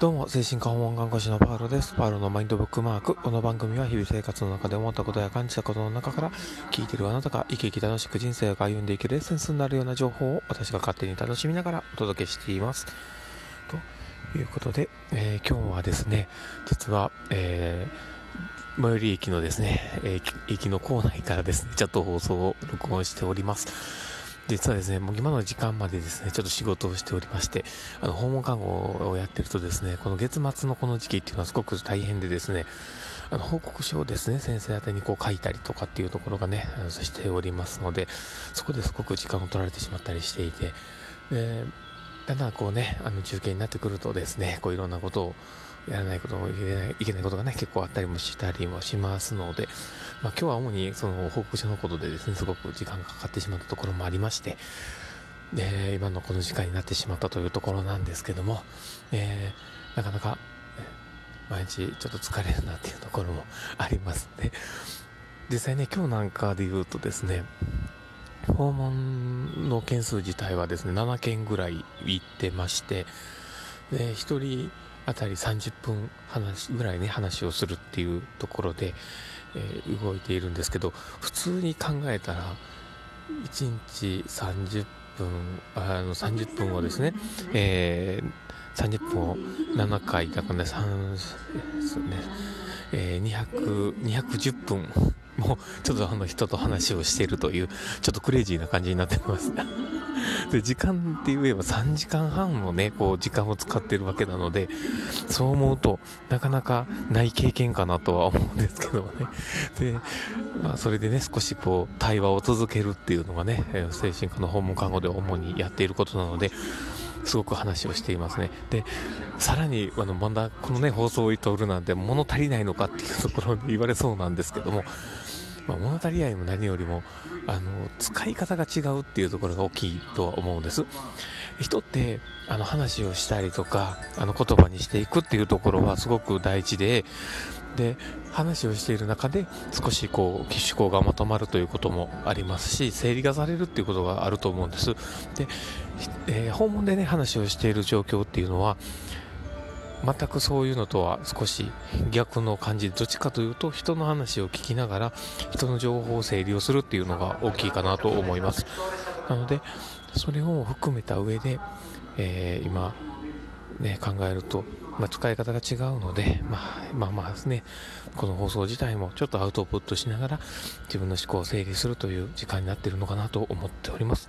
どうも、精神科訪問看護師のパウロです。パウロのマインドブックマーク。この番組は日々生活の中で思ったことや感じたことの中から、聞いてるあなたが生き生き楽しく人生を歩んでいけるエッセンスになるような情報を私が勝手に楽しみながらお届けしています。ということで、えー、今日はですね、実は、えー、最寄り駅のですね、えー、駅の構内からですね、ちょっと放送を録音しております。実はですね、もう今の時間までですね、ちょっと仕事をしておりまして、あの、訪問看護をやってるとですね、この月末のこの時期っていうのはすごく大変でですね、あの、報告書をですね、先生宛にこう書いたりとかっていうところがね、あのしておりますので、そこですごく時間を取られてしまったりしていて、で、だんだんこうね、あの、中継になってくるとですね、こういろんなことをやらないこともいけないいけないことがね、結構あったりもしたりもしますので、まあ、今日は主にその報告書のことでですね、すごく時間がかかってしまったところもありまして、で、今のこの時間になってしまったというところなんですけども、えー、なかなか、毎日ちょっと疲れるなっていうところもありますね。実際ね、今日なんかで言うとですね、訪問の件数自体はですね、7件ぐらい行ってまして、で、1人あたり30分話ぐらいね話をするっていうところで、えー、動いているんですけど普通に考えたら1日30分あの30分をですね、えー、30分を7回だからね3ね、えー、200 210分もうちょっとあの人と話をしているというちょっとクレイジーな感じになってます で、時間って言えば3時間半もね、こう時間を使ってるわけなので、そう思うとなかなかない経験かなとは思うんですけどね。で、まあそれでね、少しこう対話を続けるっていうのがね、精神科の訪問看護で主にやっていることなので、すごく話をしていますね。で、さらに、あの、まだこのね、放送をとおるなんて物足りないのかっていうところで言われそうなんですけども、まあ、物足り合いも何よりもあの使い方が違うっていうところが大きいとは思うんです人ってあの話をしたりとかあの言葉にしていくっていうところはすごく大事でで話をしている中で少しこう思考がまとまるということもありますし整理がされるっていうことがあると思うんです。で、えー、訪問でね話をしている状況っていうのは全くそういうのとは少し逆の感じでどっちかというと人の話を聞きながら人の情報を整理をするっていうのが大きいかなと思います。なのでそれを含めた上で、えー、今ね考えると、まあ、使い方が違うので、まあ、まあまあですね。この放送自体もちょっとアウトプットしながら自分の思考を整理するという時間になっているのかなと思っております。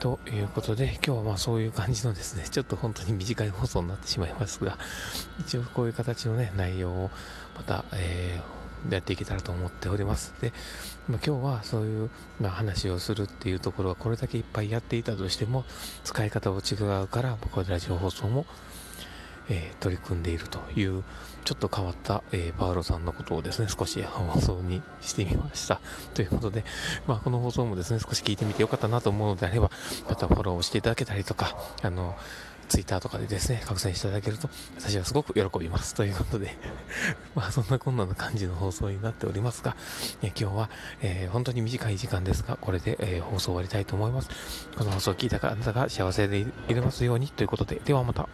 ということで、今日はまあそういう感じのですね、ちょっと本当に短い放送になってしまいますが、一応こういう形のね、内容をまた、えー、やっていけたらと思っております。で、まあ、今日はそういう、まあ、話をするっていうところはこれだけいっぱいやっていたとしても、使い方を違うから、僕はラジオ放送もえー、取り組んでいるというちょっと変わった、えー、パウロさんのことをですね少し放送にしてみましたということで、まあ、この放送もですね少し聞いてみてよかったなと思うのであればまたフォローしていただけたりとかあのツイッターとかでですね、拡散していただけると、私はすごく喜びます。ということで まあそんなこんなの感じの放送になっておりますが、え今日は、えー、本当に短い時間ですが、これで、えー、放送終わりたいと思います。この放送を聞いたあなたが幸せでいれますようにということで、ではまた。